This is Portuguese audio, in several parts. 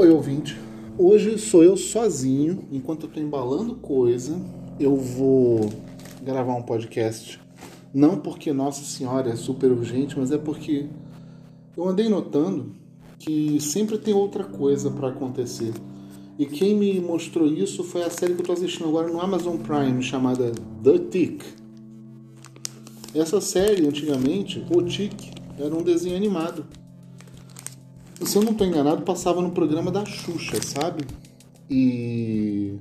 Oi, ouvinte. Hoje sou eu sozinho, enquanto eu tô embalando coisa, eu vou gravar um podcast. Não porque Nossa Senhora é super urgente, mas é porque eu andei notando que sempre tem outra coisa para acontecer. E quem me mostrou isso foi a série que eu tô assistindo agora no Amazon Prime, chamada The Tick. Essa série, antigamente, O Tick, era um desenho animado se eu não estou enganado, passava no programa da Xuxa, sabe? E.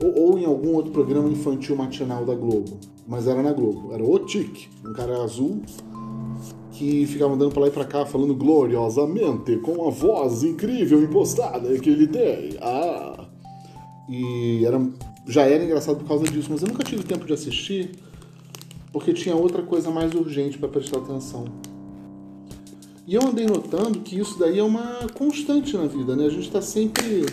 Ou, ou, em algum outro programa infantil matinal da Globo. Mas era na Globo. Era o Tic, um cara azul que ficava andando para lá e para cá falando gloriosamente com a voz incrível impostada que ele tem. Ah! E era, já era engraçado por causa disso, mas eu nunca tive tempo de assistir porque tinha outra coisa mais urgente para prestar atenção. E eu andei notando que isso daí é uma constante na vida, né? A gente está sempre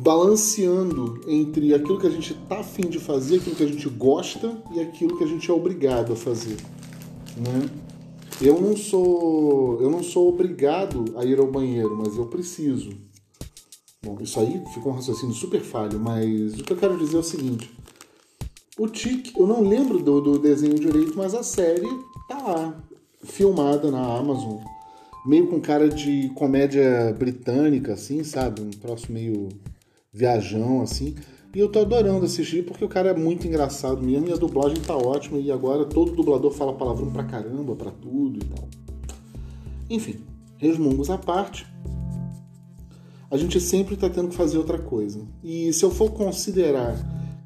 balanceando entre aquilo que a gente tá afim de fazer, aquilo que a gente gosta e aquilo que a gente é obrigado a fazer, né? Eu não sou, eu não sou obrigado a ir ao banheiro, mas eu preciso. Bom, isso aí ficou um raciocínio super falho, mas o que eu quero dizer é o seguinte: o Tic, eu não lembro do, do desenho direito, mas a série tá lá filmada na Amazon, meio com cara de comédia britânica, assim, sabe? Um troço meio viajão, assim. E eu tô adorando assistir porque o cara é muito engraçado mesmo e a dublagem tá ótima e agora todo dublador fala palavrão pra caramba, pra tudo e tal. Enfim, resmungos à parte, a gente sempre tá tendo que fazer outra coisa. E se eu for considerar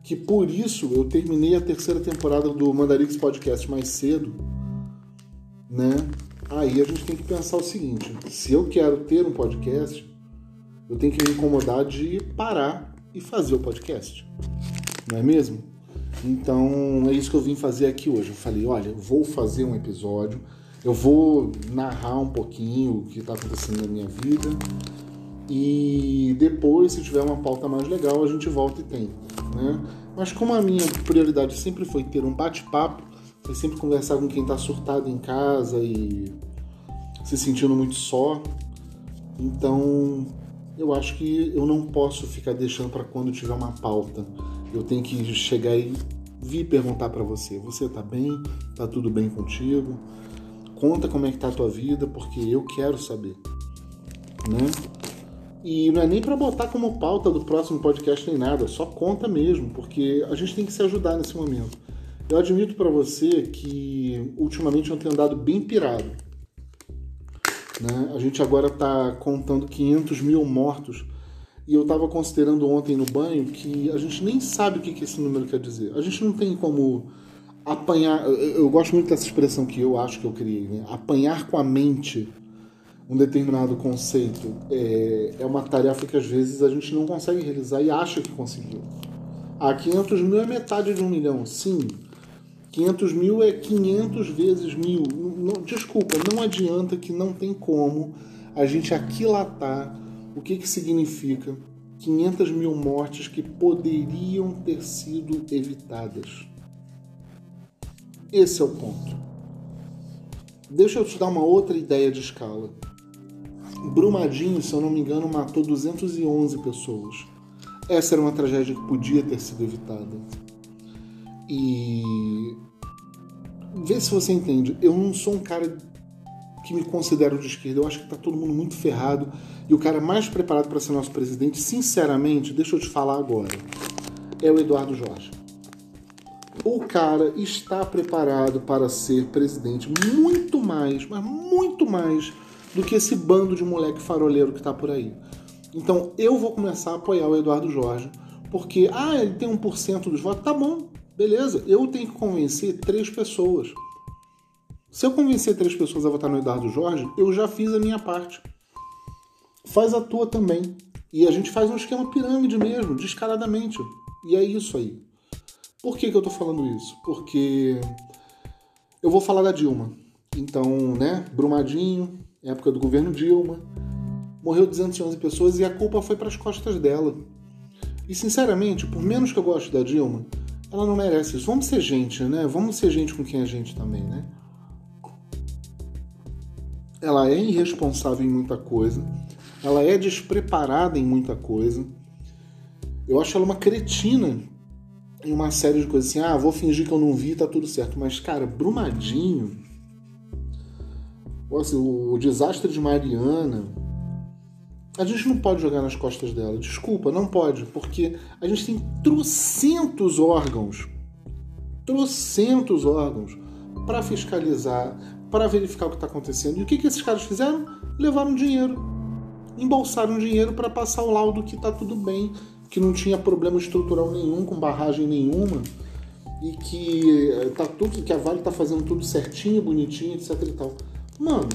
que por isso eu terminei a terceira temporada do Mandarix Podcast mais cedo, né? Aí a gente tem que pensar o seguinte: se eu quero ter um podcast, eu tenho que me incomodar de parar e fazer o podcast, não é mesmo? Então é isso que eu vim fazer aqui hoje. Eu falei: olha, eu vou fazer um episódio, eu vou narrar um pouquinho o que está acontecendo na minha vida e depois, se tiver uma pauta mais legal, a gente volta e tem, né? Mas como a minha prioridade sempre foi ter um bate-papo sempre conversar com quem está surtado em casa e se sentindo muito só. Então, eu acho que eu não posso ficar deixando para quando tiver uma pauta. Eu tenho que chegar e vir perguntar para você: você tá bem? Tá tudo bem contigo? Conta como é que tá a tua vida, porque eu quero saber, né? E não é nem para botar como pauta do próximo podcast nem nada, só conta mesmo, porque a gente tem que se ajudar nesse momento. Eu admito para você que ultimamente eu tenho andado bem pirado. Né? A gente agora está contando 500 mil mortos e eu estava considerando ontem no banho que a gente nem sabe o que, que esse número quer dizer. A gente não tem como apanhar. Eu, gosto muito dessa expressão que eu acho que eu criei, né? apanhar com a mente um determinado conceito é, é uma tarefa que às vezes a gente não consegue realizar e acha que conseguiu. Ah, 500 mil é metade de um milhão, sim. 500 mil é 500 vezes mil. Não, desculpa, não adianta que não tem como a gente aquilatar o que, que significa 500 mil mortes que poderiam ter sido evitadas. Esse é o ponto. Deixa eu te dar uma outra ideia de escala. Brumadinho, se eu não me engano, matou 211 pessoas. Essa era uma tragédia que podia ter sido evitada. E vê se você entende. Eu não sou um cara que me considero de esquerda. Eu acho que tá todo mundo muito ferrado. E o cara mais preparado para ser nosso presidente, sinceramente, deixa eu te falar agora, é o Eduardo Jorge. O cara está preparado para ser presidente muito mais, mas muito mais do que esse bando de moleque faroleiro que está por aí. Então eu vou começar a apoiar o Eduardo Jorge, porque, ah, ele tem 1% dos votos, tá bom, Beleza, eu tenho que convencer três pessoas. Se eu convencer três pessoas a votar no Eduardo Jorge, eu já fiz a minha parte. Faz a tua também. E a gente faz um esquema pirâmide mesmo, descaradamente. E é isso aí. Por que, que eu tô falando isso? Porque eu vou falar da Dilma. Então, né, Brumadinho, época do governo Dilma, morreu 211 pessoas e a culpa foi para as costas dela. E sinceramente, por menos que eu goste da Dilma, ela não merece isso. Vamos ser gente, né? Vamos ser gente com quem a gente também, né? Ela é irresponsável em muita coisa. ela é despreparada em muita coisa. Eu acho ela uma cretina em uma série de coisas assim. Ah, vou fingir que eu não vi, tá tudo certo. Mas, cara, Brumadinho, assim, o desastre de Mariana, a gente não pode jogar nas costas dela. Desculpa, não pode, porque a gente tem trocentos órgãos, trocentos órgãos para fiscalizar, para verificar o que está acontecendo. E o que, que esses caras fizeram? Levaram dinheiro, embolsaram dinheiro para passar o laudo que está tudo bem, que não tinha problema estrutural nenhum, com barragem nenhuma, e que eh, tá tudo, que a Vale está fazendo tudo certinho, bonitinho, etc e tal. Mano,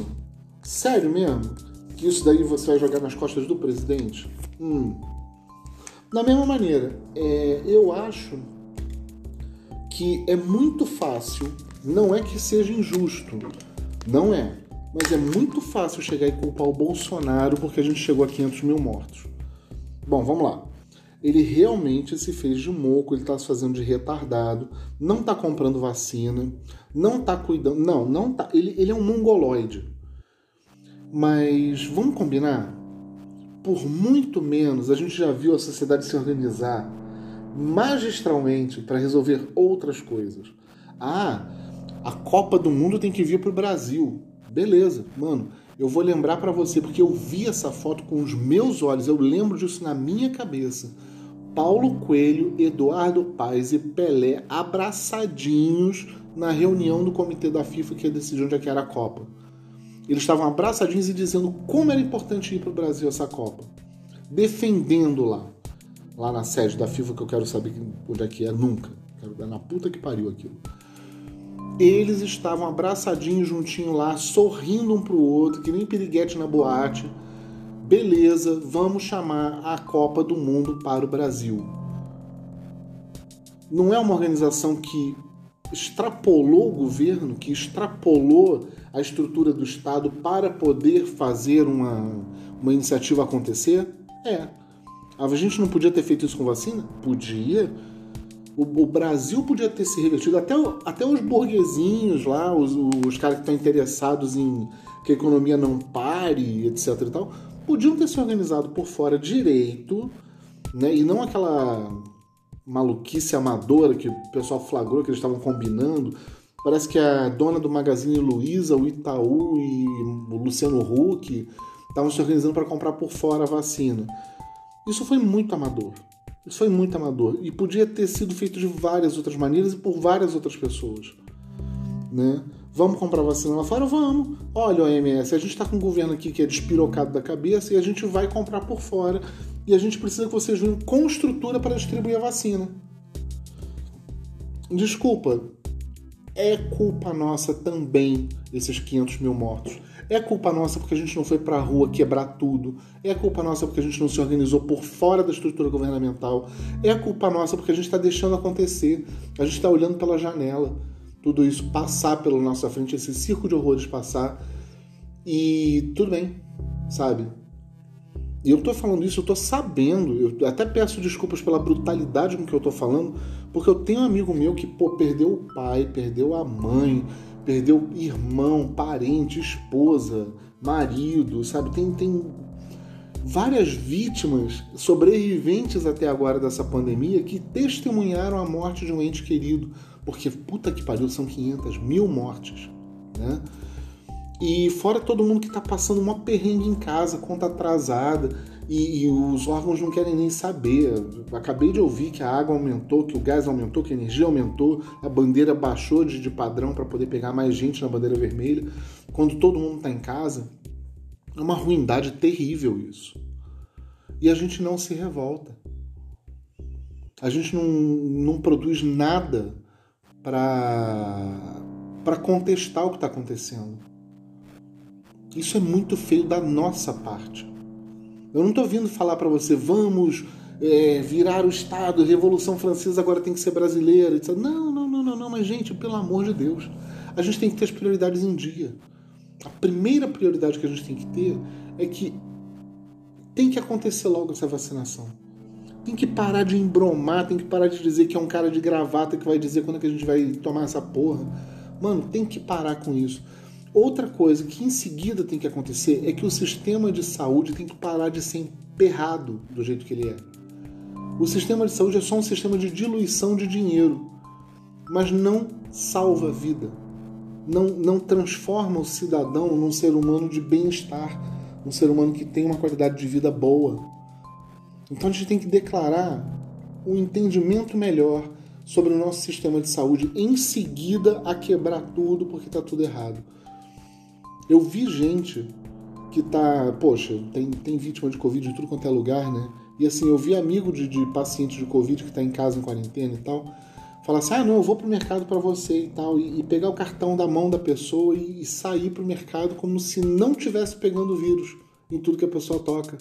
sério mesmo? Que isso daí você vai jogar nas costas do presidente? Hum. Da mesma maneira, é, eu acho que é muito fácil, não é que seja injusto, não é, mas é muito fácil chegar e culpar o Bolsonaro porque a gente chegou a 500 mil mortos. Bom, vamos lá. Ele realmente se fez de moco, ele está se fazendo de retardado, não está comprando vacina, não está cuidando. Não, não tá. Ele, ele é um mongoloide. Mas vamos combinar? Por muito menos a gente já viu a sociedade se organizar magistralmente para resolver outras coisas. Ah, a Copa do Mundo tem que vir para o Brasil. Beleza, mano. Eu vou lembrar para você porque eu vi essa foto com os meus olhos. Eu lembro disso na minha cabeça. Paulo Coelho, Eduardo Paes e Pelé abraçadinhos na reunião do comitê da FIFA que decidiu onde é que era a Copa. Eles estavam abraçadinhos e dizendo como era importante ir para o Brasil essa Copa. Defendendo lá. Lá na sede da FIFA, que eu quero saber onde é que é nunca. Quero ver na puta que pariu aquilo. Eles estavam abraçadinhos juntinho lá, sorrindo um pro outro, que nem piriguete na boate. Beleza, vamos chamar a Copa do Mundo para o Brasil. Não é uma organização que extrapolou o governo, que extrapolou a estrutura do Estado para poder fazer uma, uma iniciativa acontecer? É. A gente não podia ter feito isso com vacina? Podia. O, o Brasil podia ter se revertido, até, até os burguesinhos lá, os, os caras que estão interessados em que a economia não pare, etc e tal, podiam ter se organizado por fora direito, né? E não aquela maluquice amadora que o pessoal flagrou que eles estavam combinando. Parece que a dona do Magazine Luiza, o Itaú e o Luciano Huck estavam se organizando para comprar por fora a vacina. Isso foi muito amador. Isso foi muito amador. E podia ter sido feito de várias outras maneiras e por várias outras pessoas. Né? Vamos comprar vacina lá fora? Vamos. Olha, OMS, a gente está com um governo aqui que é despirocado da cabeça e a gente vai comprar por fora e a gente precisa que vocês venham com estrutura para distribuir a vacina. Desculpa, é culpa nossa também esses 500 mil mortos. É culpa nossa porque a gente não foi para a rua quebrar tudo. É culpa nossa porque a gente não se organizou por fora da estrutura governamental. É culpa nossa porque a gente está deixando acontecer. A gente está olhando pela janela. Tudo isso passar pela nossa frente, esse circo de horrores passar. E tudo bem, sabe? E eu tô falando isso, eu tô sabendo, eu até peço desculpas pela brutalidade com que eu tô falando, porque eu tenho um amigo meu que, pô, perdeu o pai, perdeu a mãe, perdeu irmão, parente, esposa, marido, sabe? Tem, tem várias vítimas, sobreviventes até agora dessa pandemia, que testemunharam a morte de um ente querido, porque puta que pariu, são 500 mil mortes, né? E fora todo mundo que está passando uma perrengue em casa, conta atrasada, e, e, os órgãos não querem nem saber. Acabei de ouvir que a água aumentou, que o gás aumentou, que a energia aumentou, a bandeira baixou de, de padrão para poder pegar mais gente na bandeira vermelha. Quando todo mundo está em casa, é uma ruindade terrível isso. E a gente não se revolta. A gente não, não produz nada para contestar o que está acontecendo. Isso é muito feio da nossa parte. Eu não estou vindo falar para você, vamos é, virar o Estado, Revolução Francesa agora tem que ser brasileira. Não, não, não, não, não, mas gente, pelo amor de Deus, a gente tem que ter as prioridades em dia. A primeira prioridade que a gente tem que ter é que tem que acontecer logo essa vacinação. Tem que parar de embromar, tem que parar de dizer que é um cara de gravata que vai dizer quando é que a gente vai tomar essa porra. Mano, tem que parar com isso. Outra coisa que em seguida tem que acontecer é que o sistema de saúde tem que parar de ser emperrado do jeito que ele é. O sistema de saúde é só um sistema de diluição de dinheiro, mas não salva a vida. Não, não transforma o cidadão num ser humano de bem-estar, um ser humano que tem uma qualidade de vida boa. Então a gente tem que declarar um entendimento melhor sobre o nosso sistema de saúde em seguida a quebrar tudo porque está tudo errado. Eu vi gente que tá, poxa, tem, tem vítima de Covid em tudo quanto é lugar, né? E assim, eu vi amigo de, de paciente de Covid que está em casa em quarentena e tal, falar assim: ah, não, eu vou pro mercado para você e tal, e, e, pegar o cartão da mão da pessoa e, e sair pro mercado como se não tivesse pegando vírus em tudo que a pessoa toca.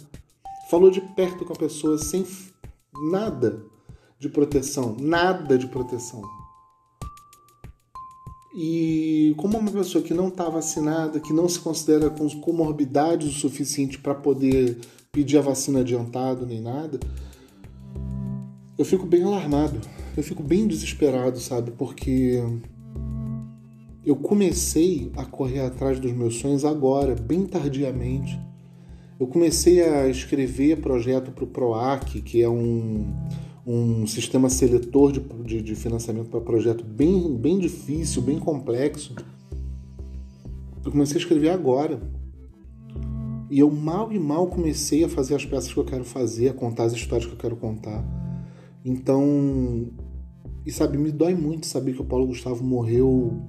Falou de perto com a pessoa sem nada de proteção, nada de proteção. E como uma pessoa que não está vacinada, que não se considera com comorbidades o suficiente para poder pedir a vacina adiantado nem nada, eu fico bem alarmado, eu fico bem desesperado, sabe? Porque eu comecei a correr atrás dos meus sonhos agora, bem tardiamente. Eu comecei a escrever projeto para o PROAC, que é um, um sistema seletor de, de, de financiamento para projeto bem, bem difícil, bem complexo. Eu comecei a escrever agora. E eu mal e mal comecei a fazer as peças que eu quero fazer, a contar as histórias que eu quero contar. Então, e sabe, me dói muito saber que o Paulo Gustavo morreu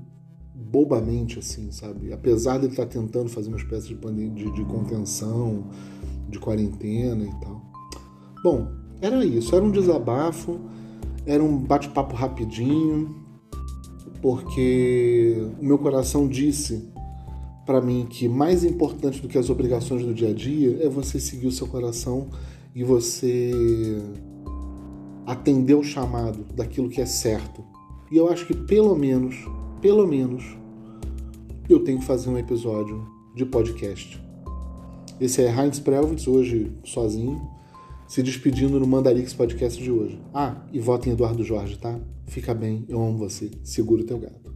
bobamente, assim, sabe? Apesar de ele estar tentando fazer uma espécie de, de, de contenção, de quarentena e tal. Bom, era isso, era um desabafo, era um bate-papo rapidinho, porque o meu coração disse para mim que mais importante do que as obrigações do dia a dia é você seguir o seu coração e você atender o chamado daquilo que é certo. E eu acho que pelo menos, pelo menos, eu tenho que fazer um episódio de podcast. Esse é Heinz Prelwitz, hoje sozinho se despedindo no Mandarix Podcast de hoje. Ah, e votem Eduardo Jorge, tá? Fica bem, eu amo você. Segura o teu gato.